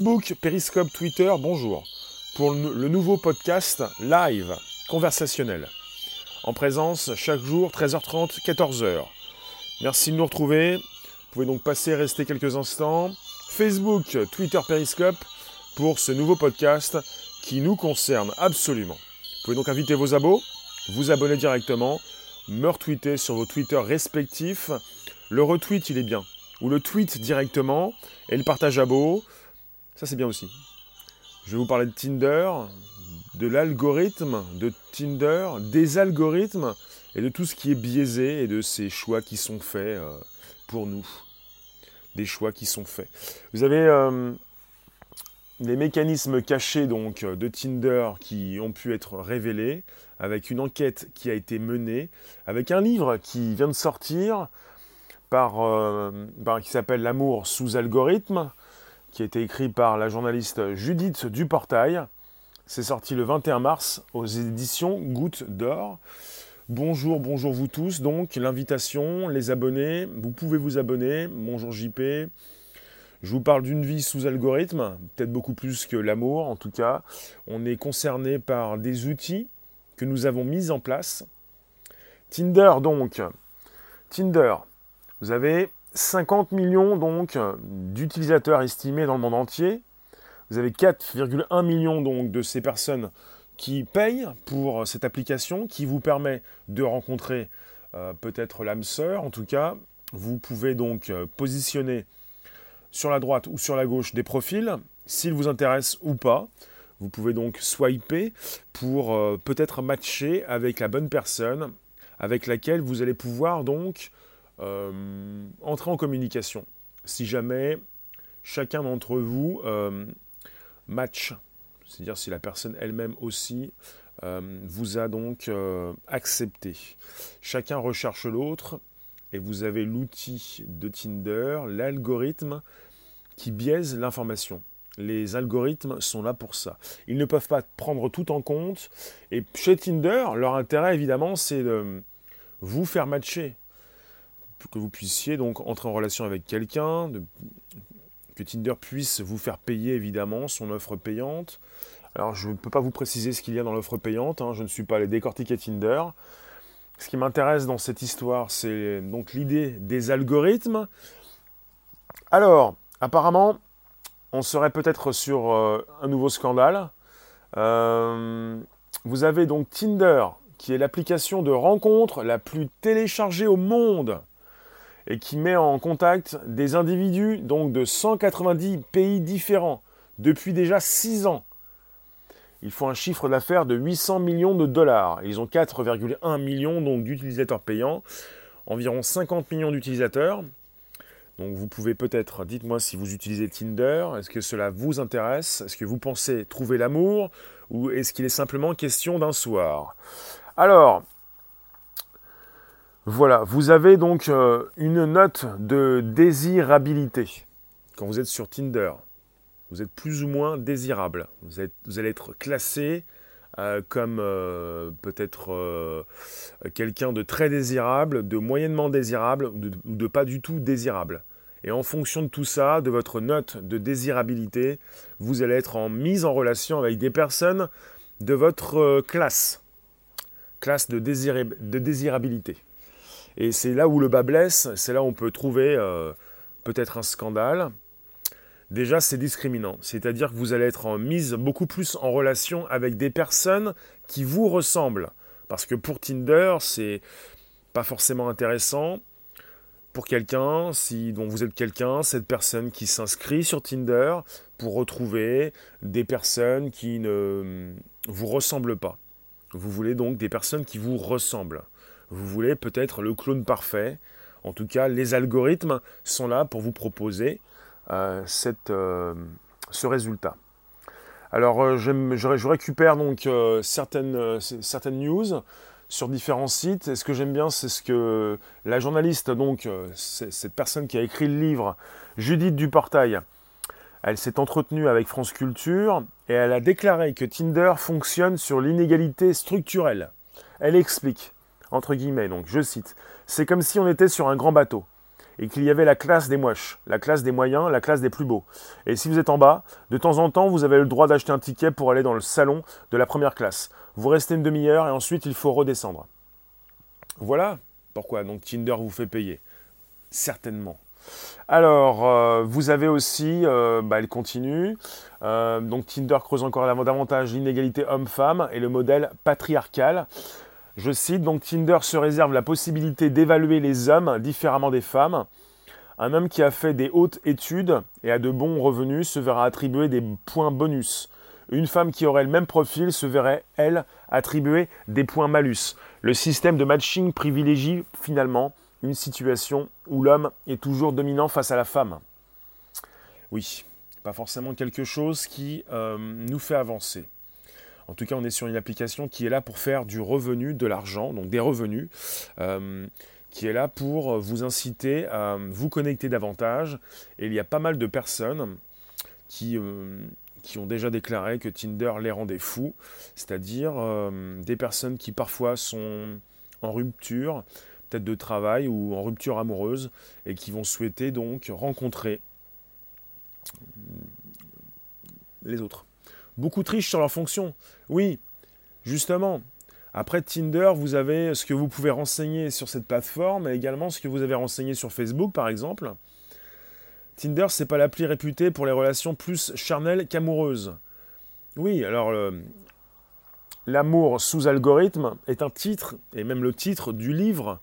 Facebook, Periscope, Twitter, bonjour. Pour le nouveau podcast live, conversationnel. En présence chaque jour, 13h30, 14h. Merci de nous retrouver. Vous pouvez donc passer rester quelques instants. Facebook, Twitter, Periscope pour ce nouveau podcast qui nous concerne absolument. Vous pouvez donc inviter vos abos, vous abonner directement, me retweeter sur vos Twitter respectifs. Le retweet, il est bien. Ou le tweet directement et le partage abo. Ça, c'est bien aussi. Je vais vous parler de Tinder, de l'algorithme de Tinder, des algorithmes et de tout ce qui est biaisé et de ces choix qui sont faits euh, pour nous. Des choix qui sont faits. Vous avez euh, les mécanismes cachés donc de Tinder qui ont pu être révélés avec une enquête qui a été menée, avec un livre qui vient de sortir par, euh, qui s'appelle L'amour sous algorithme qui a été écrit par la journaliste Judith Duportail. C'est sorti le 21 mars aux éditions Goutte d'Or. Bonjour, bonjour vous tous. Donc, l'invitation, les abonnés, vous pouvez vous abonner. Bonjour JP. Je vous parle d'une vie sous algorithme, peut-être beaucoup plus que l'amour en tout cas. On est concerné par des outils que nous avons mis en place. Tinder donc. Tinder. Vous avez 50 millions donc d'utilisateurs estimés dans le monde entier. Vous avez 4,1 millions donc de ces personnes qui payent pour cette application qui vous permet de rencontrer euh, peut-être l'âme sœur. En tout cas, vous pouvez donc euh, positionner sur la droite ou sur la gauche des profils, s'ils vous intéressent ou pas. Vous pouvez donc swiper pour euh, peut-être matcher avec la bonne personne avec laquelle vous allez pouvoir donc euh, entrer en communication. Si jamais chacun d'entre vous euh, match, c'est-à-dire si la personne elle-même aussi euh, vous a donc accepté. Chacun recherche l'autre et vous avez l'outil de Tinder, l'algorithme qui biaise l'information. Les algorithmes sont là pour ça. Ils ne peuvent pas prendre tout en compte. Et chez Tinder, leur intérêt, évidemment, c'est de vous faire matcher que vous puissiez donc entrer en relation avec quelqu'un, que Tinder puisse vous faire payer évidemment son offre payante. Alors je ne peux pas vous préciser ce qu'il y a dans l'offre payante, hein, je ne suis pas allé décortiquer Tinder. Ce qui m'intéresse dans cette histoire, c'est donc l'idée des algorithmes. Alors, apparemment, on serait peut-être sur euh, un nouveau scandale. Euh, vous avez donc Tinder, qui est l'application de rencontre la plus téléchargée au monde et qui met en contact des individus donc de 190 pays différents depuis déjà 6 ans. Ils font un chiffre d'affaires de 800 millions de dollars. Ils ont 4,1 millions d'utilisateurs payants, environ 50 millions d'utilisateurs. Donc vous pouvez peut-être, dites-moi si vous utilisez Tinder, est-ce que cela vous intéresse? Est-ce que vous pensez trouver l'amour? Ou est-ce qu'il est simplement question d'un soir? Alors, voilà, vous avez donc euh, une note de désirabilité quand vous êtes sur Tinder. Vous êtes plus ou moins désirable. Vous, allez être classé euh, comme euh, peut-être quelqu'un de très désirable, de moyennement désirable ou de, pas du tout désirable. Et en fonction de tout ça, de votre note de désirabilité, vous allez être en mise en relation avec des personnes de votre classe, classe de désirabilité. Et c'est là où le bas blesse, c'est là où on peut trouver euh, peut-être un scandale. Déjà, c'est discriminant. C'est-à-dire que vous allez être en mise beaucoup plus en relation avec des personnes qui vous ressemblent. Parce que pour Tinder, c'est pas forcément intéressant pour quelqu'un, si dont vous êtes quelqu'un, cette personne qui s'inscrit sur Tinder pour retrouver des personnes qui ne vous ressemblent pas. Vous voulez donc des personnes qui vous ressemblent. Vous voulez peut-être le clone parfait. En tout cas, les algorithmes sont là pour vous proposer euh, euh, ce résultat. Alors, euh, je, récupère donc certaines, certaines news sur différents sites. Et ce que j'aime bien, c'est ce que la journaliste, donc cette personne qui a écrit le livre, Judith Duportail, elle s'est entretenue avec France Culture et elle a déclaré que Tinder fonctionne sur l'inégalité structurelle. Elle explique entre guillemets, donc je cite, c'est comme si on était sur un grand bateau. et qu'il y avait la classe des moches, la classe des moyens, la classe des plus beaux. Et si vous êtes en bas, de temps en temps, vous avez le droit d'acheter un ticket pour aller dans le salon de la première classe. Vous restez une demi-heure et ensuite il faut redescendre. Voilà pourquoi donc Tinder vous fait payer. Certainement. Alors, euh, vous avez aussi, euh, bah, elle continue, euh, donc Tinder creuse encore davantage l'inégalité homme-femme et le modèle patriarcal. Je cite, donc Tinder se réserve la possibilité d'évaluer les hommes différemment des femmes. Un homme qui a fait des hautes études et a de bons revenus se verra attribuer des points bonus. Une femme qui aurait le même profil se verrait, elle, attribuer des points malus. Le système de matching privilégie finalement une situation où l'homme est toujours dominant face à la femme. Oui, pas forcément quelque chose qui euh, nous fait avancer. En tout cas, on est sur une application qui est là pour faire du revenu, de l'argent, donc des revenus, euh, qui est là pour vous inciter à vous connecter davantage. Et il y a pas mal de personnes qui, euh, qui ont déjà déclaré que Tinder les rendait fous, c'est-à-dire des personnes qui parfois sont en rupture, peut-être de travail ou en rupture amoureuse, et qui vont souhaiter donc rencontrer les autres. Beaucoup trichent sur leur fonction. Oui, justement. Après Tinder, vous avez ce que vous pouvez renseigner sur cette plateforme et également ce que vous avez renseigné sur Facebook, par exemple. Tinder, c'est pas l'appli réputée pour les relations plus charnelles qu'amoureuses. Oui, alors L'amour sous algorithme est un titre, et même le titre du livre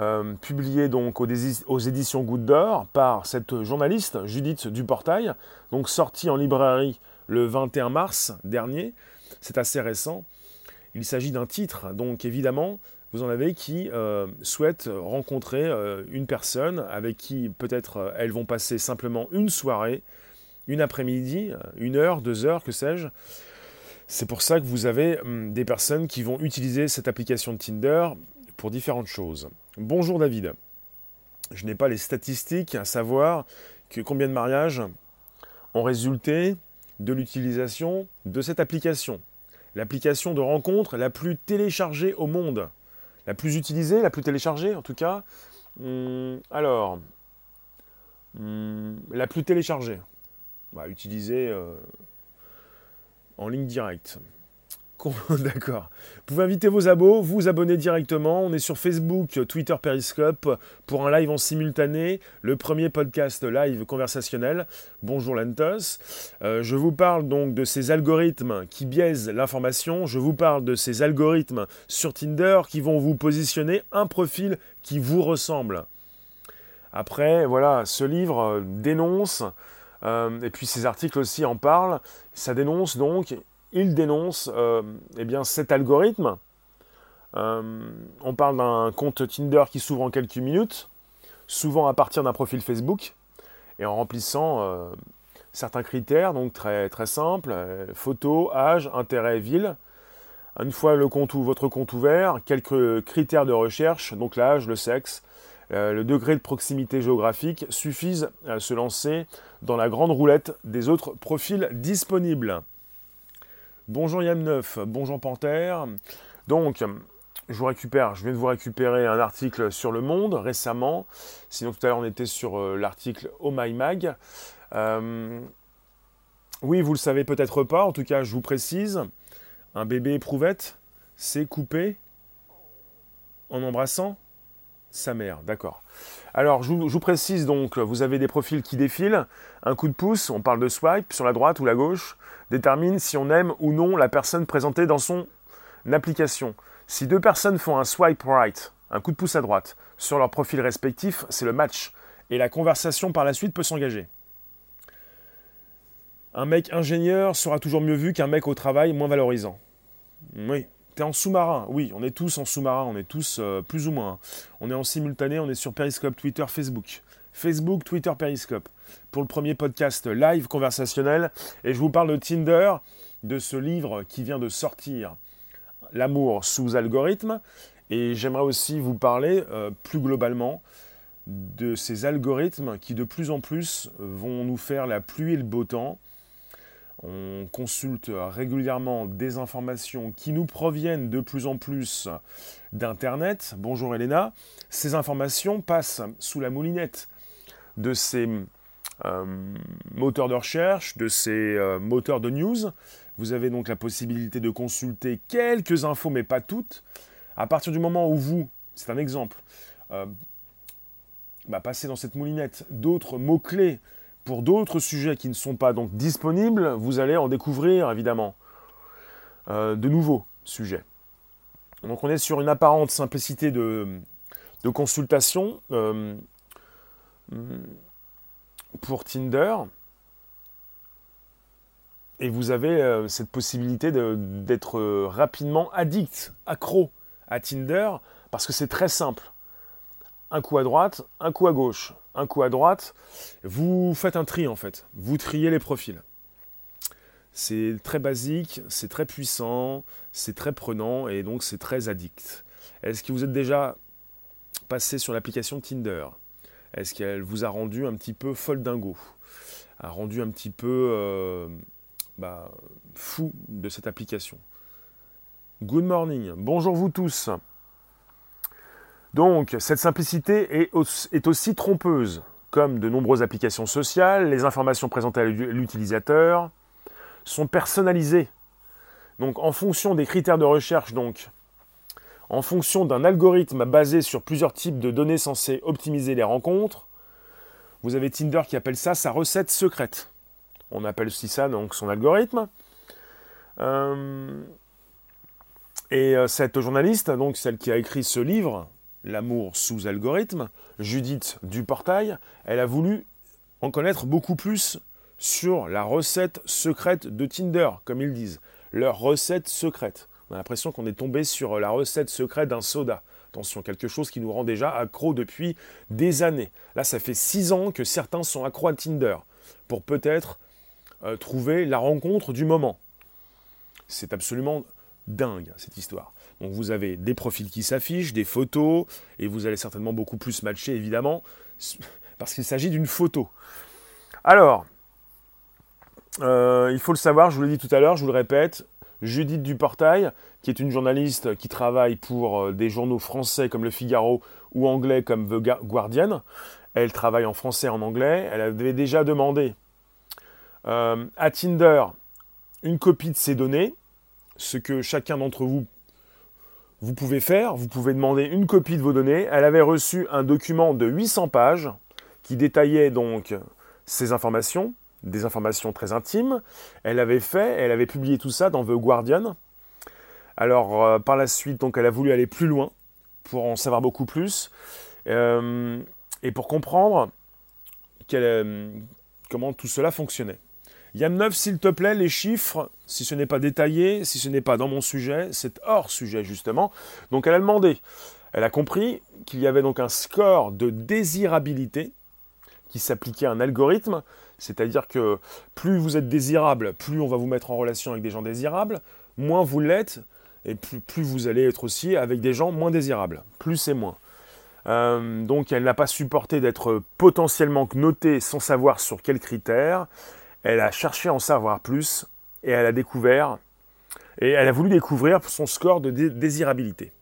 euh, publié donc aux, éditions Goutte par cette journaliste Judith Duportail, donc sorti en librairie le 21 mars dernier. C'est assez récent. Il s'agit d'un titre, donc évidemment, vous en avez qui euh, souhaitent rencontrer euh, une personne avec qui peut-être elles vont passer simplement une soirée, une après-midi, une heure, deux heures, que sais-je. C'est pour ça que vous avez hum, des personnes qui vont utiliser cette application de Tinder pour différentes choses. Bonjour David. Je n'ai pas les statistiques à savoir que combien de mariages ont résulté de l'utilisation de cette application. L'application de rencontre la plus téléchargée au monde. La plus utilisée, la plus téléchargée en tout cas. Hum, alors, hum, la plus téléchargée. Bah, utilisée euh, en ligne directe. D'accord. Vous pouvez inviter vos abos, vous abonner directement. On est sur Facebook, Twitter, Periscope pour un live en simultané, le premier podcast live conversationnel. Bonjour Lantos. Euh, je vous parle donc de ces algorithmes qui biaisent l'information. Je vous parle de ces algorithmes sur Tinder qui vont vous positionner un profil qui vous ressemble. Après, voilà, ce livre euh, dénonce, euh, et puis ces articles aussi en parlent, ça dénonce donc il dénonce euh, eh cet algorithme. Euh, on parle d'un compte Tinder qui s'ouvre en quelques minutes, souvent à partir d'un profil Facebook, et en remplissant euh, certains critères, donc très, très simples, photo, âge, intérêt, ville. Une fois le votre compte ouvert, quelques critères de recherche, donc l'âge, le sexe, le degré de proximité géographique suffisent à se lancer dans la grande roulette des autres profils disponibles. Bonjour Yam9, bonjour Panthère. Donc, je vous récupère, je viens de vous récupérer un article sur Le Monde récemment. Sinon, tout à l'heure, on était sur euh, l'article Oh My Mag. Euh, oui, vous le savez peut-être pas, en tout cas, je vous précise. Un bébé éprouvette s'est coupé en embrassant sa mère, d'accord. Alors, je vous, précise donc, vous avez des profils qui défilent. Un coup de pouce, on parle de swipe sur la droite ou la gauche, détermine si on aime ou non la personne présentée dans son application. Si deux personnes font un swipe right, un coup de pouce à droite, sur leur profil respectif, c'est le match. Et la conversation par la suite peut s'engager. Un mec ingénieur sera toujours mieux vu qu'un mec au travail moins valorisant. Oui, en sous-marin Oui, on est tous en sous-marin, on est tous euh, plus ou moins. On est en simultané, on est sur Periscope, Twitter, Facebook. Facebook, Twitter, Periscope. Pour le premier podcast live conversationnel. Et je vous parle de Tinder, de ce livre qui vient de sortir, L'amour sous algorithme. Et j'aimerais aussi vous parler euh, plus globalement de ces algorithmes qui de plus en plus vont nous faire la pluie et le beau temps On consulte régulièrement des informations qui nous proviennent de plus en plus d'Internet. Bonjour Elena. Ces informations passent sous la moulinette de ces euh, moteurs de recherche, de ces euh, moteurs de news. Vous avez donc la possibilité de consulter quelques infos, mais pas toutes. À partir du moment où vous, c'est un exemple, euh, bah, passez dans cette moulinette d'autres mots-clés pour d'autres sujets qui ne sont pas donc disponibles, vous allez en découvrir évidemment de nouveaux sujets. Donc on est sur une apparente simplicité de, consultation pour Tinder. Et vous avez euh, cette possibilité d'être euh, rapidement addict, accro à Tinder, parce que c'est très simple. Un coup à droite, un coup à gauche, un coup à droite. Vous faites un tri en fait. Vous triez les profils. C'est très basique, c'est très puissant, c'est très prenant et donc c'est très addict. Est-ce que vous êtes déjà passé sur l'application Tinder? Est-ce qu'elle vous a rendu un petit peu folle dingo? A rendu un petit peu euh, bah, fou de cette application? Good morning, bonjour vous tous. Donc, cette simplicité est aussi, trompeuse. Comme de nombreuses applications sociales, les informations présentées à l'utilisateur sont personnalisées. Donc, en fonction des critères de recherche, donc, en fonction d'un algorithme basé sur plusieurs types de données censées optimiser les rencontres. Vous avez Tinder qui appelle ça sa recette secrète. On appelle aussi ça donc son algorithme. Euh, et euh, cette journaliste, donc celle qui a écrit ce livre, L'amour sous algorithme, Judith Duportail, elle a voulu en connaître beaucoup plus sur la recette secrète de Tinder, comme ils disent. Leur recette secrète. On a l'impression qu'on est tombé sur la recette secrète d'un soda. Attention, quelque chose qui nous rend déjà accro depuis des années. Là, ça fait six ans que certains sont accros à Tinder pour peut-être euh, trouver la rencontre du moment. C'est absolument dingue cette histoire. Donc vous avez des profils qui s'affichent, des photos, et vous allez certainement beaucoup plus matcher évidemment, parce qu'il s'agit d'une photo. Alors, euh, il faut le savoir, je vous l'ai dit tout à l'heure, je vous le répète, Judith Duportail, qui est une journaliste qui travaille pour euh, des journaux français comme Le Figaro ou anglais comme The Guardian. Elle travaille en français et en anglais. Elle avait déjà demandé euh, à Tinder une copie de ses données, ce que chacun d'entre vous vous pouvez faire. Vous pouvez demander une copie de vos données. Elle avait reçu un document de 800 pages qui détaillait donc ces informations des informations très intimes. Elle avait fait, elle avait publié tout ça dans The Guardian. Alors euh, par la suite, donc elle a voulu aller plus loin pour en savoir beaucoup plus euh, et pour comprendre euh, comment tout cela fonctionnait. Yann Neuf, s'il te plaît, les chiffres, si ce n'est pas détaillé, si ce n'est pas dans mon sujet, c'est hors sujet justement. Donc elle a demandé, elle a compris qu'il y avait donc un score de désirabilité qui s'appliquait à un algorithme c'est-à-dire que plus vous êtes désirable, plus on va vous mettre en relation avec des gens désirables, moins vous l'êtes, et plus, vous allez être aussi avec des gens moins désirables. Plus c'est moins. Euh, donc elle n'a pas supporté d'être potentiellement notée sans savoir sur quels critères. Elle a cherché à en savoir plus et elle a découvert, et elle a voulu découvrir son score de désirabilité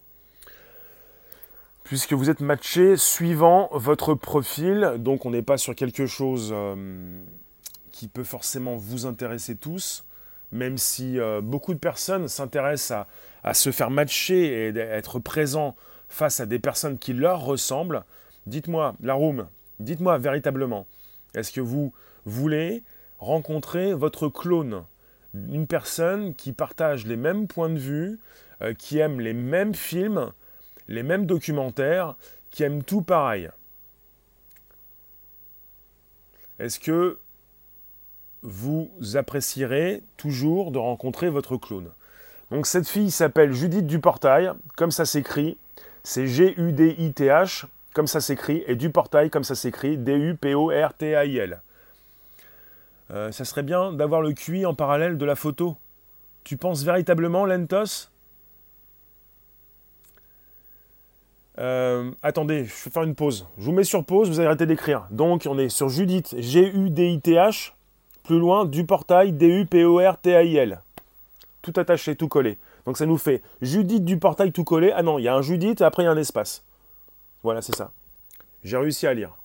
puisque vous êtes matché suivant votre profil. Donc on n'est pas sur quelque chose euh, qui peut forcément vous intéresser tous, même si euh, beaucoup de personnes s'intéressent à, se faire matcher et être présents face à des personnes qui leur ressemblent. Dites-moi, la room, dites-moi véritablement, est-ce que vous voulez rencontrer votre clone Une personne qui partage les mêmes points de vue, euh, qui aime les mêmes films, les mêmes documentaires qui aiment tout pareil. Est-ce que vous apprécierez toujours de rencontrer votre clone? Donc cette fille s'appelle Judith Duportail, comme ça s'écrit. C'est G-U-D-I-T-H, comme ça s'écrit, et Duportail, comme ça s'écrit, D-U-P-O-R-T-A-I-L. Euh, ça serait bien d'avoir le QI en parallèle de la photo. Tu penses véritablement, Lentos? Euh, attendez, je vais faire une pause. Je vous mets sur pause, vous allez arrêter d'écrire. Donc, on est sur Judith, G-U-D-I-T-H, plus loin, du portail, D-U-P-O-R-T-A-I-L. Tout attaché, tout collé. Donc ça nous fait Judith du portail tout collé. Ah non, il y a un Judith et après il y a un espace. Voilà, c'est ça. J'ai réussi à lire.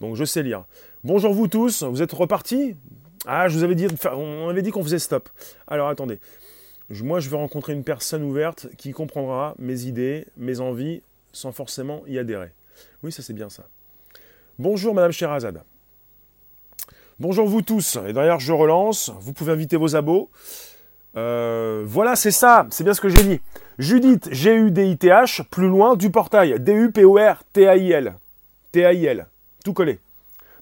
Donc je sais lire. Bonjour vous tous, vous êtes repartis? Ah, je vous avais dit, on avait dit qu'on faisait stop. Alors attendez. Moi, je veux rencontrer une personne ouverte qui comprendra mes idées, mes envies, sans forcément y adhérer. Oui, ça c'est bien ça. Bonjour Madame Sherazade. Bonjour vous tous. Et d'ailleurs, je relance. Vous pouvez inviter vos abos. Euh, voilà, c'est ça. C'est bien ce que j'ai dit. Judith, G-U-D-I-T-H, plus loin du portail. D-U-P-O-R-T-A-I-L. T-A-I-L. Tout collé.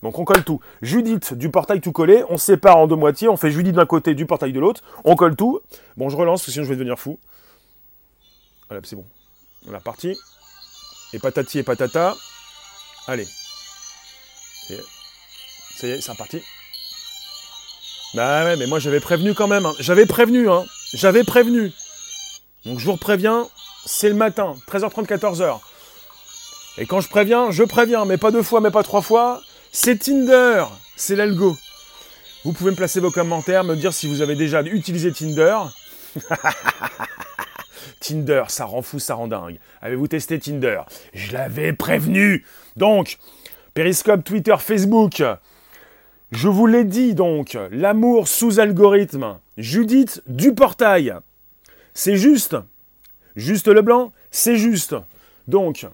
Donc on colle tout. Judith du portail tout collé, on sépare en deux moitiés, on fait Judith d'un côté, du portail de l'autre, on colle tout. Bon, je relance, parce que sinon je vais devenir fou. Voilà, c'est bon. On est reparti. Et patati et patata. Allez. Ça y est, c'est reparti. Bah ouais, mais moi j'avais prévenu quand même. Hein. J'avais prévenu, hein. J'avais prévenu. Donc je vous préviens, c'est le matin, 13h30, 14h. Et quand je préviens, je préviens, mais pas deux fois, mais pas trois fois. C'est Tinder, c'est l'algo. Vous pouvez me placer vos commentaires, me dire si vous avez déjà utilisé Tinder. Tinder, ça rend fou, ça rend dingue. Avez-vous testé Tinder? Je l'avais prévenu. Donc, Periscope, Twitter, Facebook. Je vous l'ai dit donc, l'amour sous algorithme. Judith du portail. C'est juste. Juste Leblanc, c'est juste. Donc,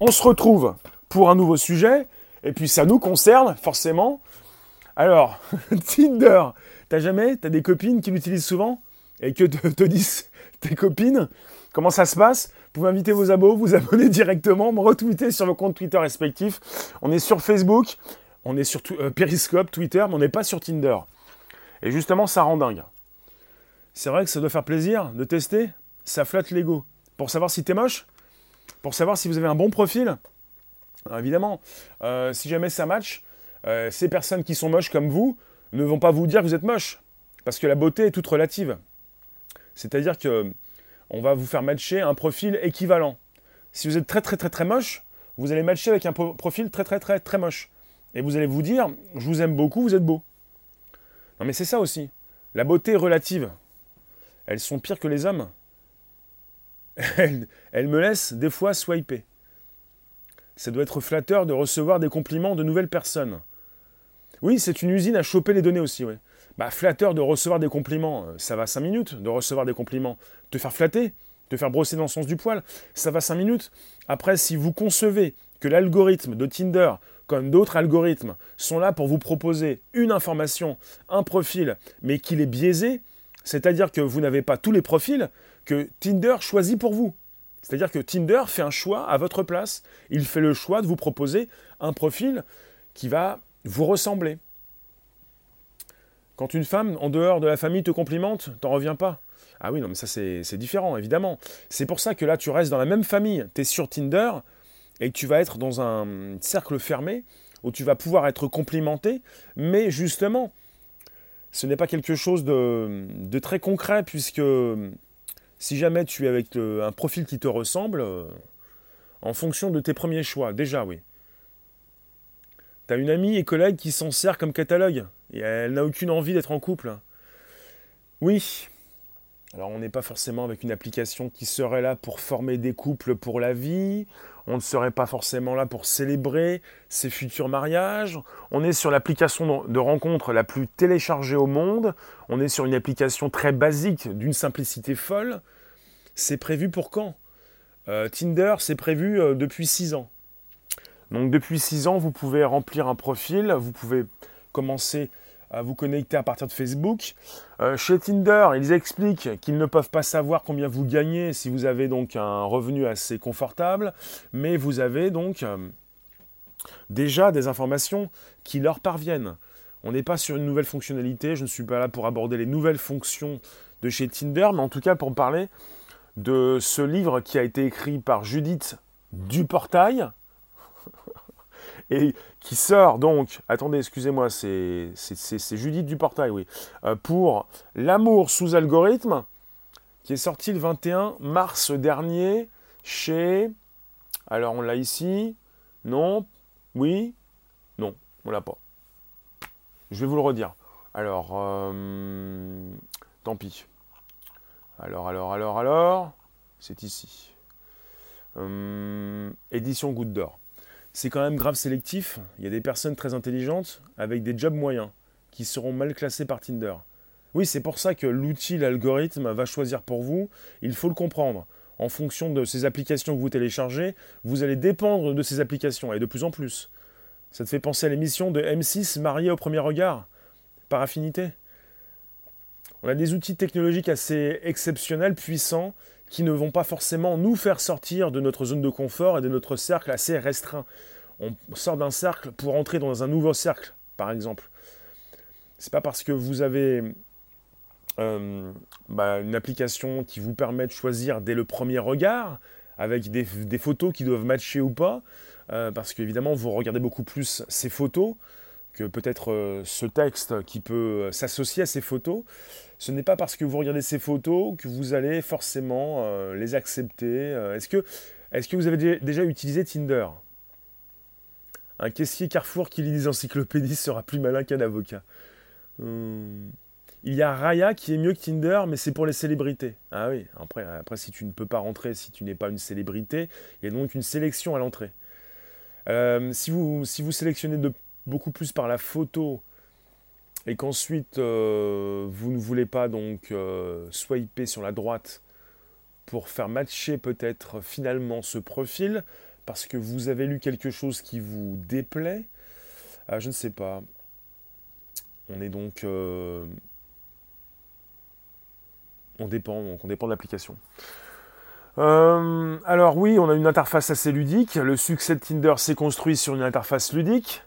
on se retrouve pour un nouveau sujet. Et puis ça nous concerne, forcément. Alors, Tinder, t'as jamais, t'as des copines qui l'utilisent souvent et que te, disent tes copines? Comment ça se passe? Vous pouvez inviter vos abos, vous abonner directement, me retweeter sur vos comptes Twitter respectifs. On est sur Facebook, on est sur euh, Periscope, Twitter, mais on n'est pas sur Tinder. Et justement, ça rend dingue. C'est vrai que ça doit faire plaisir de tester, ça flatte l'ego. Pour savoir si t'es moche, pour savoir si vous avez un bon profil, évidemment, euh, si jamais ça match, euh, ces personnes qui sont moches comme vous ne vont pas vous dire que vous êtes moche. Parce que la beauté est toute relative. C'est-à-dire que on va vous faire matcher un profil équivalent. Si vous êtes très très très très moche, vous allez matcher avec un profil très très très très moche. Et vous allez vous dire, je vous aime beaucoup, vous êtes beau. Non mais c'est ça aussi. La beauté relative. Elles sont pires que les hommes. Elles me laissent des fois swiper. Ça doit être flatteur de recevoir des compliments de nouvelles personnes. Oui, c'est une usine à choper les données aussi, oui. Bah, flatteur de recevoir des compliments, euh, ça va 5 minutes de recevoir des compliments. Te faire flatter, te faire brosser dans le sens du poil, ça va 5 minutes. Après, si vous concevez que l'algorithme de Tinder, comme d'autres algorithmes, sont là pour vous proposer une information, un profil, mais qu'il est biaisé, c'est-à-dire que vous n'avez pas tous les profils que Tinder choisit pour vous. C'est-à-dire que Tinder fait un choix à votre place. Il fait le choix de vous proposer un profil qui va vous ressembler. Quand une femme, en dehors de la famille, te complimente, t'en reviens pas. Ah oui, non, mais ça c'est différent, évidemment. C'est pour ça que là, tu restes dans la même famille, tu es sur Tinder, et tu vas être dans un cercle fermé, où tu vas pouvoir être complimenté, mais justement, ce n'est pas quelque chose de très concret, puisque si jamais tu es avec un profil qui te ressemble, euh, en fonction de tes premiers choix, déjà oui. Tu as une amie et collègue qui s'en sert comme catalogue, et elle n'a aucune envie d'être en couple. Oui. Alors on n'est pas forcément avec une application qui serait là pour former des couples pour la vie, on ne serait pas forcément là pour célébrer ses futurs mariages, on est sur l'application de rencontre la plus téléchargée au monde, on est sur une application très basique d'une simplicité folle, c'est prévu pour quand? Euh, Tinder, c'est prévu euh, depuis 6 ans. Donc depuis 6 ans, vous pouvez remplir un profil, vous pouvez commencer vous connecter à partir de Facebook. Euh, chez Tinder, ils expliquent qu'ils ne peuvent pas savoir combien vous gagnez si vous avez donc un revenu assez confortable, mais vous avez donc déjà des informations qui leur parviennent. On n'est pas sur une nouvelle fonctionnalité, je ne suis pas là pour aborder les nouvelles fonctions de chez Tinder, mais en tout cas pour parler de ce livre qui a été écrit par Judith Duportail et qui sort donc, attendez, excusez-moi, c'est Judith Duportail, oui, euh, pour L'amour sous algorithme, qui est sorti le 21 mars dernier chez. Alors on l'a ici. Non. Oui. Non, on l'a pas. Je vais vous le redire. Alors, euh, tant pis. Alors, alors, alors, alors, c'est ici. Hum, édition Goutte d'Or. C'est quand même grave sélectif. Il y a des personnes très intelligentes avec des jobs moyens qui seront mal classés par Tinder. Oui, c'est pour ça que l'outil, l'algorithme va choisir pour vous. Il faut le comprendre. En fonction de ces applications que vous téléchargez, vous allez dépendre de ces applications, et de plus en plus. Ça te fait penser à l'émission de M6 Marié au premier regard, par affinité? On a des outils technologiques assez exceptionnels, puissants, qui ne vont pas forcément nous faire sortir de notre zone de confort et de notre cercle assez restreint. On sort d'un cercle pour entrer dans un nouveau cercle, par exemple. C'est pas parce que vous avez euh, bah, une application qui vous permet de choisir dès le premier regard, avec des, photos qui doivent matcher ou pas, euh, parce qu'évidemment vous regardez beaucoup plus ces photos que peut-être euh, ce texte qui peut s'associer à ces photos ce n'est pas parce que vous regardez ces photos que vous allez forcément euh, les accepter. Euh, est-ce, que, est que vous avez déjà utilisé Tinder? Un caissier Carrefour qui lit des encyclopédies sera plus malin qu'un avocat. Hmm. Il y a Raya qui est mieux que Tinder, mais c'est pour les célébrités. Ah oui, après, après si tu ne peux pas rentrer, si tu n'es pas une célébrité, il y a donc une sélection à l'entrée. Euh, si, vous, si vous sélectionnez de, beaucoup plus par la photo et qu'ensuite euh, vous ne voulez pas donc euh, swiper sur la droite pour faire matcher peut-être finalement ce profil parce que vous avez lu quelque chose qui vous déplaît, ah, je ne sais pas. On est donc euh, on dépend donc on dépend de l'application. alors oui, on a une interface assez ludique. Le succès de Tinder s'est construit sur une interface ludique.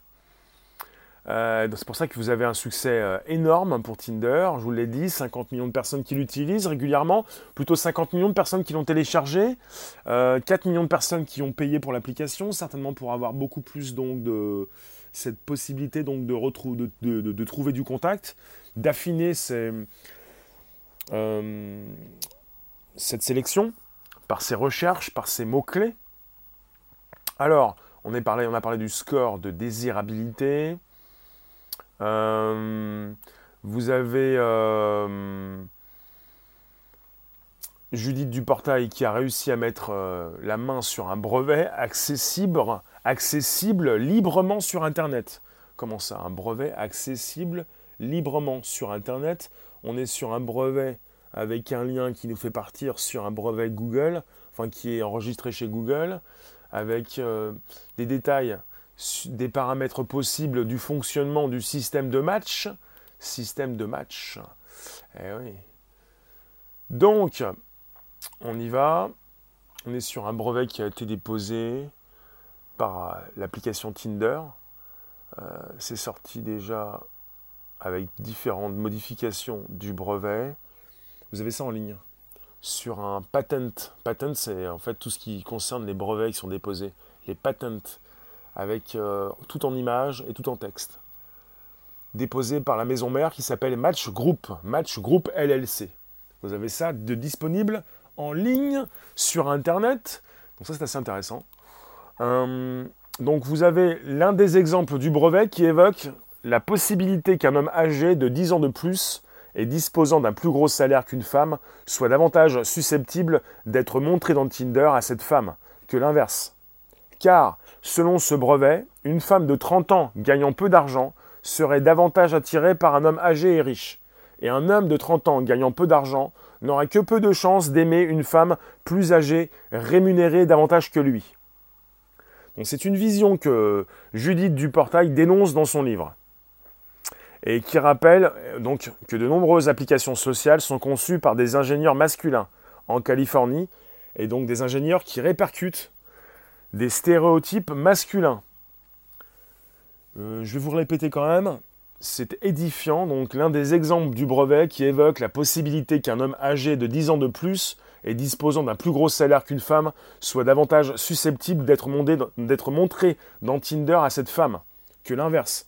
Euh, c'est pour ça que vous avez un succès euh, énorme pour Tinder. Je vous l'ai dit, 50 millions de personnes qui l'utilisent régulièrement, plutôt 50 millions de personnes qui l'ont téléchargé, 4 euh, millions de personnes qui ont payé pour l'application, certainement pour avoir beaucoup plus donc de cette possibilité donc de, de, trouver du contact, d'affiner cette sélection par ses recherches, par ses mots clés. Alors, on, a parlé du score de désirabilité, vous avez euh, Judith Duportail qui a réussi à mettre euh, la main sur un brevet accessible, accessible librement sur Internet. Comment ça Un brevet accessible librement sur Internet? On est sur un brevet avec un lien qui nous fait partir sur un brevet Google, enfin qui est enregistré chez Google, avec des détails des paramètres possibles du fonctionnement du système de match. Système de match. Eh oui. Donc, on y va. On est sur un brevet qui a été déposé par l'application Tinder. Euh, c'est sorti déjà avec différentes modifications du brevet. Vous avez ça en ligne? Sur un patent. Patent, c'est en fait tout ce qui concerne les brevets qui sont déposés. Les patents avec euh, tout en images et tout en texte. Déposé par la maison mère qui s'appelle Match Group, Match Group LLC. Vous avez ça de disponible en ligne sur Internet. Donc ça c'est assez intéressant. Euh, donc vous avez l'un des exemples du brevet qui évoque la possibilité qu'un homme âgé de 10 ans de plus et disposant d'un plus gros salaire qu'une femme soit davantage susceptible d'être montré dans Tinder à cette femme que l'inverse. Car Selon ce brevet, une femme de 30 ans gagnant peu d'argent serait davantage attirée par un homme âgé et riche. Et un homme de 30 ans gagnant peu d'argent n'aurait que peu de chances d'aimer une femme plus âgée, rémunérée davantage que lui. c'est une vision que Judith Duportail dénonce dans son livre et qui rappelle donc que de nombreuses applications sociales sont conçues par des ingénieurs masculins en Californie et donc des ingénieurs qui répercutent des stéréotypes masculins. Euh, je vais vous répéter quand même, c'est édifiant, donc l'un des exemples du brevet qui évoque la possibilité qu'un homme âgé de 10 ans de plus et disposant d'un plus gros salaire qu'une femme soit davantage susceptible d'être montré dans Tinder à cette femme que l'inverse.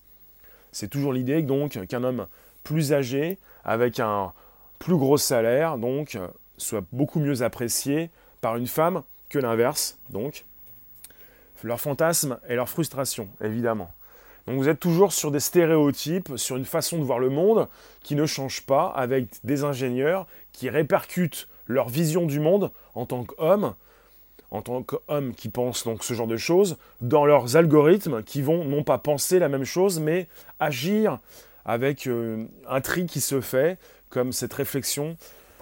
C'est toujours l'idée donc qu'un homme plus âgé, avec un plus gros salaire, donc, soit beaucoup mieux apprécié par une femme que l'inverse, donc, leur fantasme et leur frustration, évidemment. Donc vous êtes toujours sur des stéréotypes, sur une façon de voir le monde qui ne change pas, avec des ingénieurs qui répercutent leur vision du monde en tant qu'hommes, en tant qu'hommes qui pensent donc ce genre de choses, dans leurs algorithmes qui vont non pas penser la même chose, mais agir avec euh, un tri qui se fait, comme cette réflexion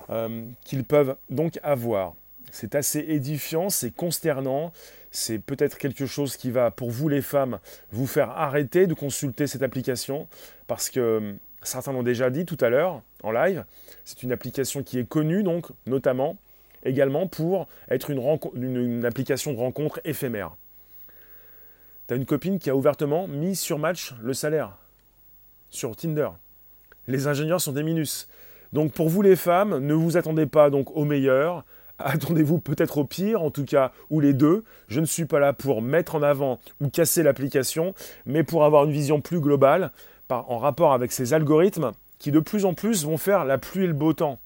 euh, qu'ils peuvent donc avoir. C'est assez édifiant, c'est consternant, c'est peut-être quelque chose qui va, pour vous les femmes, vous faire arrêter de consulter cette application, parce que certains l'ont déjà dit tout à l'heure en live, c'est une application qui est connue, donc notamment également pour être une, application de rencontre éphémère. Tu as une copine qui a ouvertement mis sur match le salaire sur Tinder. Les ingénieurs sont des minus. Donc pour vous les femmes, ne vous attendez pas donc au meilleur, attendez-vous peut-être au pire, en tout cas, ou les deux. Je ne suis pas là pour mettre en avant ou casser l'application, mais pour avoir une vision plus globale en rapport avec ces algorithmes qui de plus en plus vont faire la pluie et le beau temps.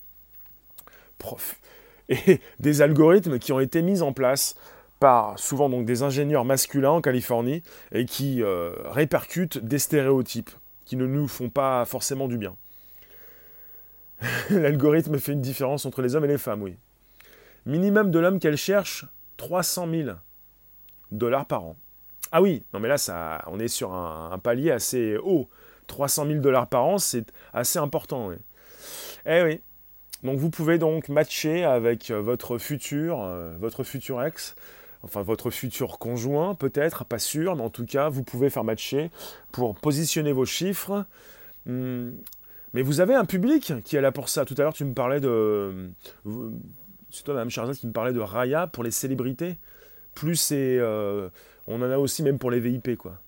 Et des algorithmes qui ont été mis en place par souvent donc des ingénieurs masculins en Californie et qui euh, répercutent des stéréotypes qui ne nous font pas forcément du bien. L'algorithme fait une différence entre les hommes et les femmes, oui. Minimum de l'homme qu'elle cherche, 300 000 dollars par an. Ah oui, non mais là, ça, on est sur un, palier assez haut. 300 000 dollars par an, c'est assez important. Eh oui. Donc vous pouvez donc matcher avec votre futur, euh, votre futur ex, enfin votre futur conjoint peut-être, pas sûr, mais en tout cas vous pouvez faire matcher pour positionner vos chiffres. Hmm. Mais vous avez un public qui est là pour ça. Tout à l'heure, tu me parlais de. C'est toi, Mme Charzad, qui me parlait de Raya pour les célébrités. Plus c'est. Euh, on en a aussi même pour les VIP, quoi.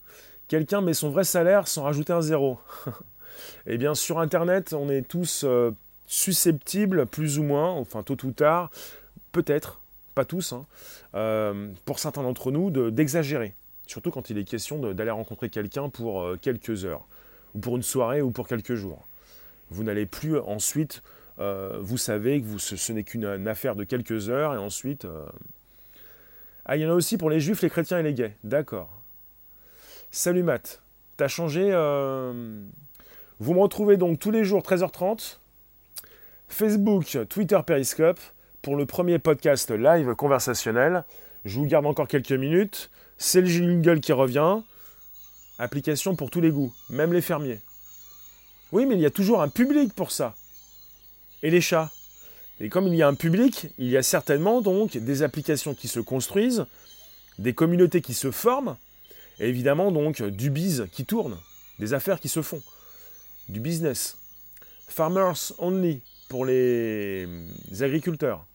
Quelqu'un met son vrai salaire sans rajouter un zéro. eh bien, sur Internet, on est tous euh, susceptibles, plus ou moins, enfin tôt ou tard, peut-être, pas tous, hein, euh, pour certains d'entre nous, d'exagérer. Surtout quand il est question d'aller rencontrer quelqu'un pour quelques heures, ou pour une soirée, ou pour quelques jours. Vous n'allez plus ensuite, euh, vous savez que ce, n'est qu'une affaire de quelques heures et ensuite... Euh, ah, il y en a aussi pour les juifs, les chrétiens et les gays. D'accord. Salut Matt. T'as changé... Euh, vous me retrouvez donc tous les jours 13h30. Facebook, Twitter, Periscope pour le premier podcast live conversationnel. Je vous garde encore quelques minutes. C'est le jingle qui revient. Application pour tous les goûts, même les fermiers. Oui, mais il y a toujours un public pour ça. Et les chats Et comme il y a un public, il y a certainement donc des applications qui se construisent, des communautés qui se forment, et évidemment donc du biz qui tourne, des affaires qui se font, du business. Farmers only pour les agriculteurs.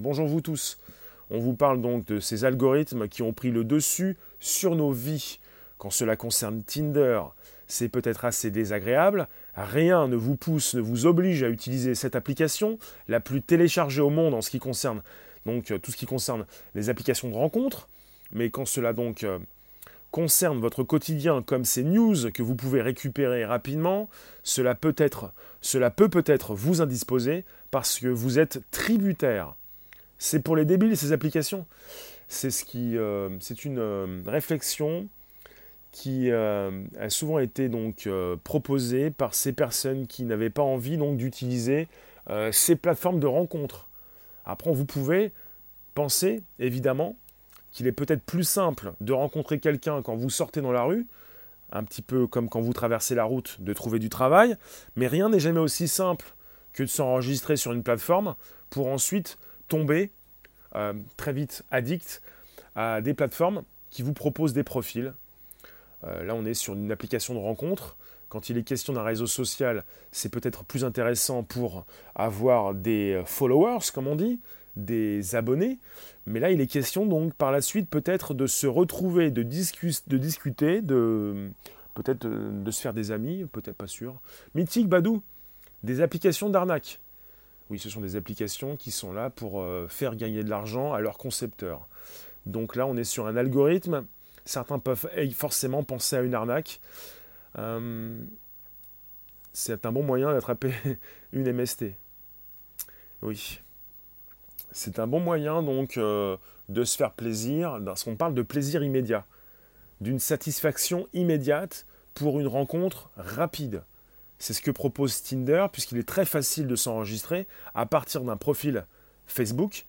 Bonjour vous tous. On vous parle donc de ces algorithmes qui ont pris le dessus sur nos vies. Quand cela concerne Tinder, c'est peut-être assez désagréable. Rien ne vous pousse, ne vous oblige à utiliser cette application, la plus téléchargée au monde en ce qui concerne donc euh, tout ce qui concerne les applications de rencontres. Mais quand cela donc euh, concerne votre quotidien comme ces news que vous pouvez récupérer rapidement, cela peut être, cela peut peut-être vous indisposer parce que vous êtes tributaire. C'est pour les débiles ces applications. C'est ce qui, euh, c'est une réflexion qui euh, a souvent été donc euh, proposé par ces personnes qui n'avaient pas envie donc d'utiliser euh, ces plateformes de rencontres. Après, vous pouvez penser évidemment qu'il est peut-être plus simple de rencontrer quelqu'un quand vous sortez dans la rue, un petit peu comme quand vous traversez la route, de trouver du travail, mais rien n'est jamais aussi simple que de s'enregistrer sur une plateforme pour ensuite tomber très vite addict à des plateformes qui vous proposent des profils euh, là, on est sur une application de rencontre. Quand il est question d'un réseau social, c'est peut-être plus intéressant pour avoir des followers, comme on dit, des abonnés. Mais là, il est question donc par la suite peut-être de se retrouver, de, de discuter, de peut-être de, se faire des amis, peut-être pas sûr. Mythique Badou, des applications d'arnaque. Oui, ce sont des applications qui sont là pour euh, faire gagner de l'argent à leurs concepteurs. Donc là, on est sur un algorithme certains peuvent forcément penser à une arnaque. Euh, c'est un bon moyen d'attraper une MST. Oui. C'est un bon moyen donc euh, de se faire plaisir. On parle de plaisir immédiat. d'une satisfaction immédiate pour une rencontre rapide. C'est ce que propose Tinder, puisqu'il est très facile de s'enregistrer à partir d'un profil Facebook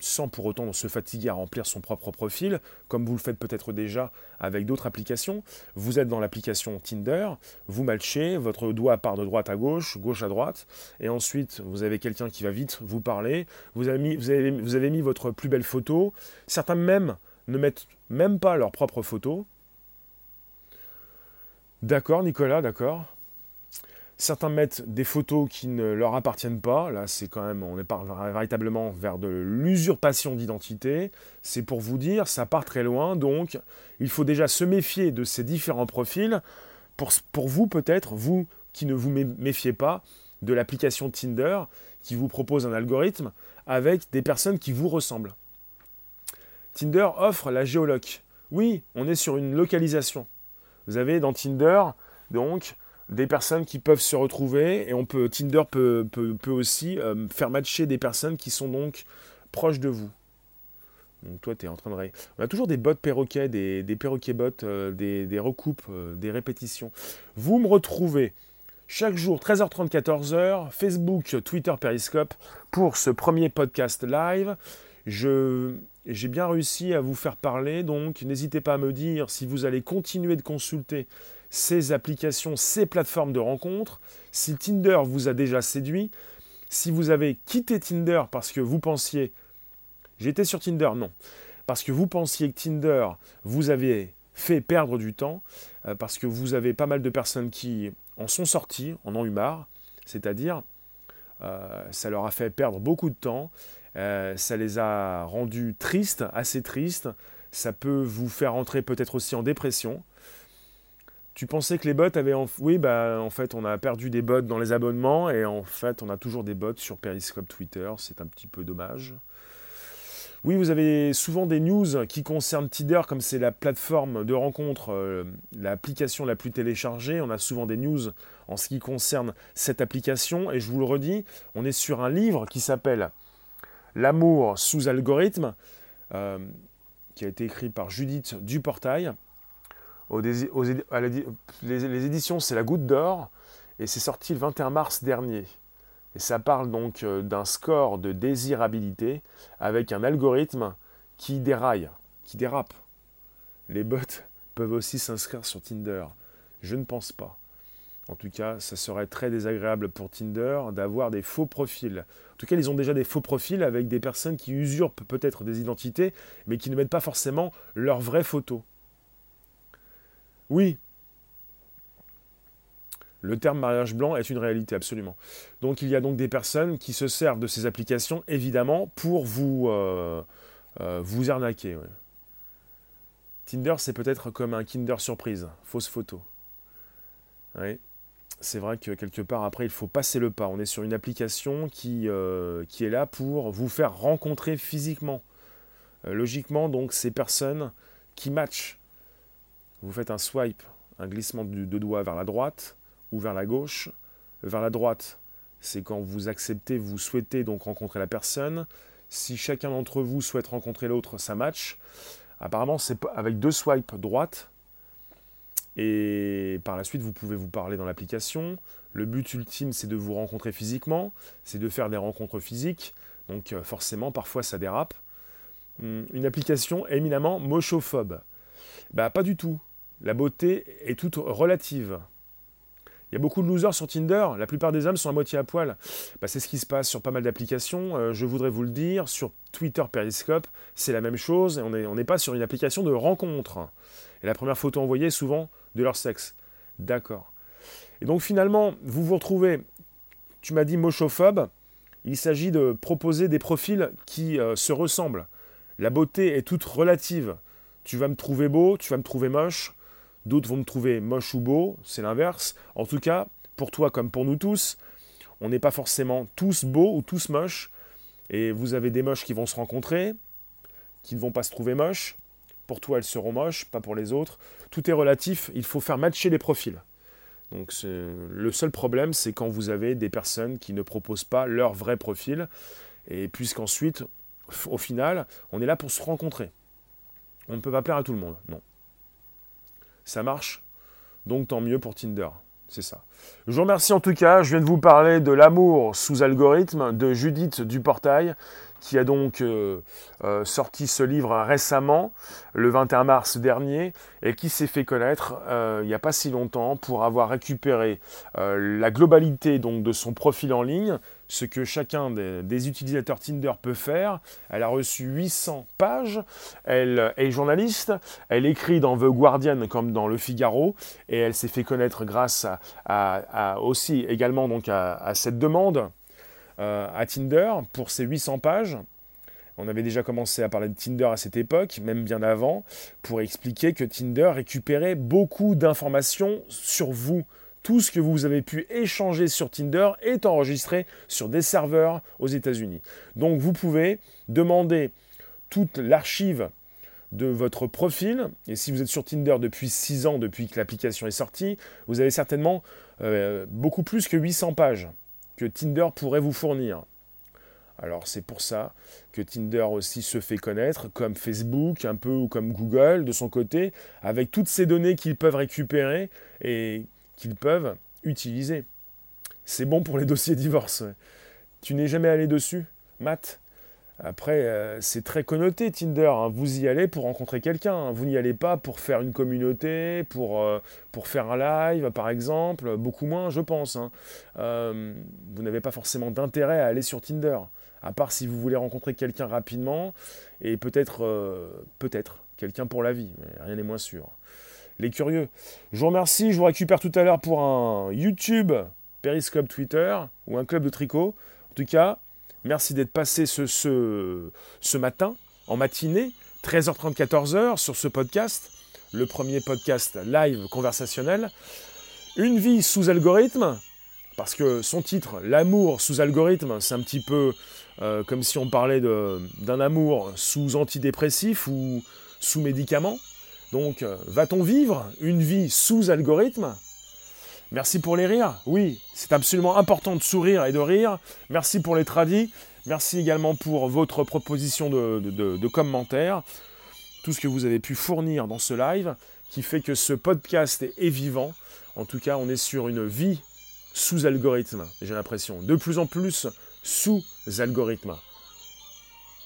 sans pour autant se fatiguer à remplir son propre profil, comme vous le faites peut-être déjà avec d'autres applications. Vous êtes dans l'application Tinder, vous matchez, votre doigt part de droite à gauche, gauche à droite, et ensuite vous avez quelqu'un qui va vite vous parler, vous avez mis, vous avez, vous avez mis votre plus belle photo, certains même ne mettent même pas leur propre photo. D'accord Nicolas, d'accord. Certains mettent des photos qui ne leur appartiennent pas. Là, c'est quand même, on est véritablement vers de l'usurpation d'identité. C'est pour vous dire, ça part très loin. Donc, il faut déjà se méfier de ces différents profils. Pour, pour vous, peut-être, vous qui ne vous méfiez pas de l'application Tinder, qui vous propose un algorithme avec des personnes qui vous ressemblent. Tinder offre la géoloc. Oui, on est sur une localisation. Vous avez dans Tinder, donc, des personnes qui peuvent se retrouver et on peut Tinder peut, peut, aussi euh, faire matcher des personnes qui sont donc proches de vous. Donc toi, tu es en train de... On a toujours des bots perroquets, des, des perroquets bots, euh, des, des, recoupes, euh, des répétitions. Vous me retrouvez chaque jour, 13h30, 14h, Facebook, Twitter, Periscope, pour ce premier podcast live. Je, j'ai bien réussi à vous faire parler, donc n'hésitez pas à me dire si vous allez continuer de consulter ces applications, ces plateformes de rencontres, si Tinder vous a déjà séduit, si vous avez quitté Tinder parce que vous pensiez, j'étais sur Tinder, non, parce que vous pensiez que Tinder vous avait fait perdre du temps, euh, parce que vous avez pas mal de personnes qui en sont sorties, en ont eu marre, c'est-à-dire euh, ça leur a fait perdre beaucoup de temps, euh, ça les a rendus tristes, assez tristes, ça peut vous faire entrer peut-être aussi en dépression, tu pensais que les bots avaient... Oui, bah, en fait, on a perdu des bots dans les abonnements et en fait, on a toujours des bots sur Periscope Twitter. C'est un petit peu dommage. Oui, vous avez souvent des news qui concernent Tinder, comme c'est la plateforme de rencontre, euh, l'application la plus téléchargée. On a souvent des news en ce qui concerne cette application. Et je vous le redis, on est sur un livre qui s'appelle L'amour sous algorithme, euh, qui a été écrit par Judith Duportail les, éditions, c'est La Goutte d'Or, et c'est sorti le 21 mars dernier. Et ça parle donc euh, d'un score de désirabilité avec un algorithme qui déraille, qui dérape. Les bots peuvent aussi s'inscrire sur Tinder. Je ne pense pas. En tout cas, ça serait très désagréable pour Tinder d'avoir des faux profils. En tout cas, ils ont déjà des faux profils avec des personnes qui usurpent peut-être des identités, mais qui ne mettent pas forcément leurs vraies photos. Oui. Le terme mariage blanc est une réalité, absolument. Donc il y a donc des personnes qui se servent de ces applications, évidemment, pour vous, euh, euh, vous arnaquer. Tinder, c'est peut-être comme un Kinder surprise, fausse photo. C'est vrai que quelque part, après, il faut passer le pas. On est sur une application qui, euh, qui est là pour vous faire rencontrer physiquement. logiquement, donc, ces personnes qui matchent vous faites un swipe, un glissement de doigt vers la droite ou vers la gauche. Vers la droite, c'est quand vous acceptez, vous souhaitez donc rencontrer la personne. Si chacun d'entre vous souhaite rencontrer l'autre, ça match. Apparemment, c'est avec deux swipes droite. Et par la suite, vous pouvez vous parler dans l'application. Le but ultime, c'est de vous rencontrer physiquement, c'est de faire des rencontres physiques. Donc euh, forcément, parfois, ça dérape. Hum, une application éminemment mochophobe. Bah pas du tout la beauté est toute relative. Il y a beaucoup de losers sur Tinder, la plupart des hommes sont à moitié à poil. Bah, c'est ce qui se passe sur pas mal d'applications, euh, je voudrais vous le dire, sur Twitter Periscope, c'est la même chose, on n'est pas sur une application de rencontre. Et la première photo envoyée est souvent de leur sexe. D'accord. Et donc finalement, vous vous retrouvez, tu m'as dit mochophobe, il s'agit de proposer des profils qui euh, se ressemblent. La beauté est toute relative. Tu vas me trouver beau, tu vas me trouver moche, D'autres vont me trouver moche ou beau, c'est l'inverse. En tout cas, pour toi comme pour nous tous, on n'est pas forcément tous beaux ou tous moches. Et vous avez des moches qui vont se rencontrer, qui ne vont pas se trouver moches. Pour toi, elles seront moches, pas pour les autres. Tout est relatif, il faut faire matcher les profils. Donc le seul problème, c'est quand vous avez des personnes qui ne proposent pas leur vrai profil. Et puisqu'ensuite, au final, on est là pour se rencontrer. On ne peut pas plaire à tout le monde, non. Ça marche. Donc tant mieux pour Tinder. C'est ça. Je vous remercie en tout cas. Je viens de vous parler de l'amour sous algorithme de Judith Duportail, qui a donc euh, euh, sorti ce livre récemment, le 21 mars dernier, et qui s'est fait connaître euh, il n'y a pas si longtemps pour avoir récupéré la globalité donc de son profil en ligne, ce que chacun des, utilisateurs Tinder peut faire. Elle a reçu 800 pages. Elle est journaliste. Elle écrit dans The Guardian comme dans Le Figaro, et elle s'est fait connaître grâce à, aussi également donc à cette demande euh, à Tinder pour ses 800 pages. On avait déjà commencé à parler de Tinder à cette époque, même bien avant, pour expliquer que Tinder récupérait beaucoup d'informations sur vous. Tout ce que vous avez pu échanger sur Tinder est enregistré sur des serveurs aux États-Unis. Donc vous pouvez demander toute l'archive de votre profil. Et si vous êtes sur Tinder depuis 6 ans, depuis que l'application est sortie, vous avez certainement euh, beaucoup plus que 800 pages que Tinder pourrait vous fournir. Alors c'est pour ça que Tinder aussi se fait connaître, comme Facebook, un peu ou comme Google de son côté, avec toutes ces données qu'ils peuvent récupérer et qu'ils peuvent utiliser. C'est bon pour les dossiers divorce. Tu n'es jamais allé dessus, Matt? Après, euh, c'est très connoté Tinder. Hein. Vous y allez pour rencontrer quelqu'un. Hein. Vous n'y allez pas pour faire une communauté, pour, euh, pour faire un live, par exemple. Beaucoup moins, je pense. Hein. Euh, vous n'avez pas forcément d'intérêt à aller sur Tinder. À part si vous voulez rencontrer quelqu'un rapidement et peut-être peut-être quelqu'un pour la vie. Mais rien n'est moins sûr. Les curieux. Je vous remercie. Je vous récupère tout à l'heure pour un YouTube, Periscope Twitter ou un club de tricot. En tout cas, Merci d'être passé ce, matin, en matinée, 13h30, 14h, sur ce podcast, le premier podcast live conversationnel. Une vie sous algorithme, parce que son titre, L'amour sous algorithme, c'est un petit peu euh, comme si on parlait d'un amour sous antidépressif ou sous médicament. Donc, euh, va-t-on vivre une vie sous algorithme? Merci pour les rires. Oui, c'est absolument important de sourire et de rire. Merci pour les tradis. Merci également pour votre proposition de, commentaires. Tout ce que vous avez pu fournir dans ce live qui fait que ce podcast est, vivant. En tout cas, on est sur une vie sous algorithme, j'ai l'impression. De plus en plus sous algorithme.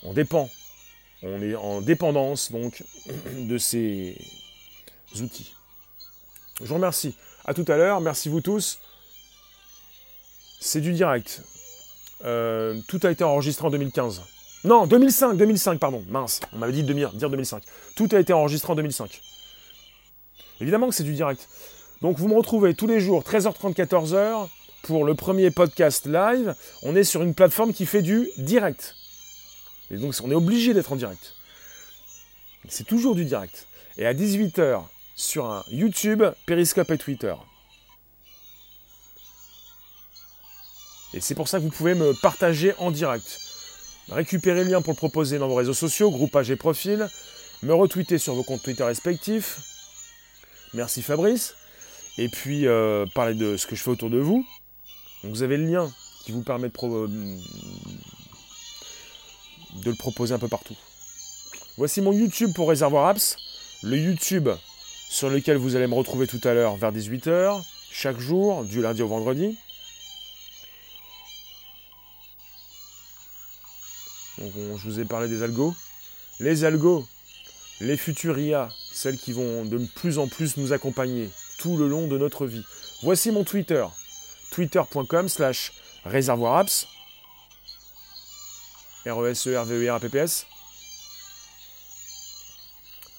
On dépend. On est en dépendance donc de ces outils. Je vous remercie. A tout à l'heure. Merci vous tous. C'est du direct. Euh, tout a été enregistré en 2015. Non, 2005, 2005, pardon. Mince, on m'avait dit de dire 2005. Tout a été enregistré en 2005. Évidemment que c'est du direct. Donc vous me retrouvez tous les jours, 13h30, 14h, pour le premier podcast live. On est sur une plateforme qui fait du direct. Et donc on est obligé d'être en direct. C'est toujours du direct. Et à 18h, sur un YouTube, Periscope et Twitter. Et c'est pour ça que vous pouvez me partager en direct. Récupérez le lien pour le proposer dans vos réseaux sociaux, groupage et profil. Me retweeter sur vos comptes Twitter respectifs. Merci Fabrice. Et puis euh, parler de ce que je fais autour de vous. vous avez le lien qui vous permet de, de le proposer un peu partout. Voici mon YouTube pour Réservoir Apps. Le YouTube sur lequel vous allez me retrouver tout à l'heure vers 18h, chaque jour, du lundi au vendredi. Je vous ai parlé des algos. Les algos, les futures IA, celles qui vont de plus en plus nous accompagner tout le long de notre vie. Voici mon Twitter, twitter.com slash réservoirapps, R-E-S-E-R-V-E-R-A-P-P-S.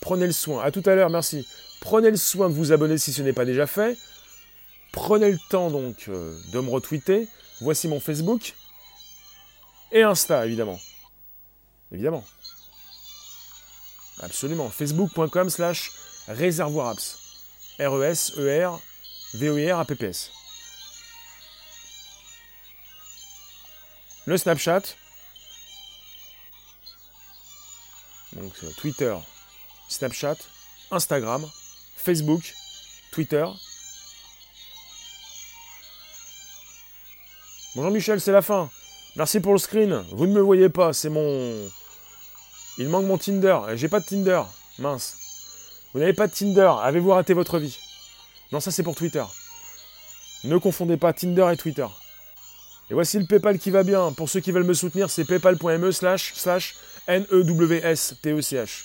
Prenez le soin. À tout à l'heure, merci. Prenez le soin de vous abonner si ce n'est pas déjà fait. Prenez le temps donc euh, de me retweeter. Voici mon Facebook. Et Insta, évidemment. Évidemment. Absolument. Facebook.com slash réservoirapps. R-E-S-E-R V-O-I-R-A-P-P-S. Le Snapchat. Donc euh, Twitter, Snapchat, Instagram, Facebook, Twitter. Bonjour Michel, c'est la fin. Merci pour le screen. Vous ne me voyez pas, c'est mon... Il manque mon Tinder. J'ai pas de Tinder. Mince. Vous n'avez pas de Tinder, avez-vous raté votre vie? Non, ça c'est pour Twitter. Ne confondez pas Tinder et Twitter. Et voici le PayPal qui va bien. Pour ceux qui veulent me soutenir, c'est paypal.me slash slash N-E-W-S-T-E-C-H.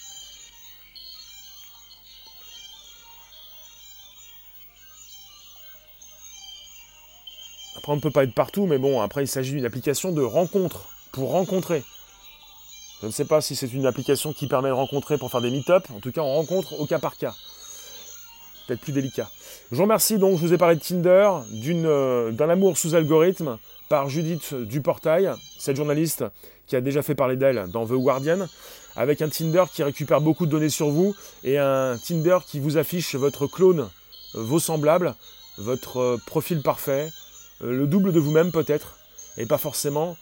Après, on ne peut pas être partout, mais bon, après, il s'agit d'une application de rencontre, pour rencontrer. Je ne sais pas si c'est une application qui permet de rencontrer pour faire des meet-up. En tout cas, on rencontre au cas par cas. Peut-être plus délicat. Je vous remercie donc, je vous ai parlé de Tinder, euh, d'un amour sous algorithme par Judith Duportail, cette journaliste qui a déjà fait parler d'elle dans The Guardian, avec un Tinder qui récupère beaucoup de données sur vous et un Tinder qui vous affiche votre clone, euh, vos semblables, votre euh, profil parfait, le double de vous-même peut-être, et pas forcément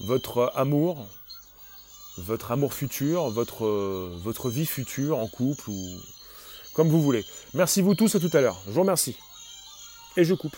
votre amour, votre amour futur, votre, votre vie future en couple ou comme vous voulez. Merci vous tous, à tout à l'heure. Je vous remercie. Et je coupe.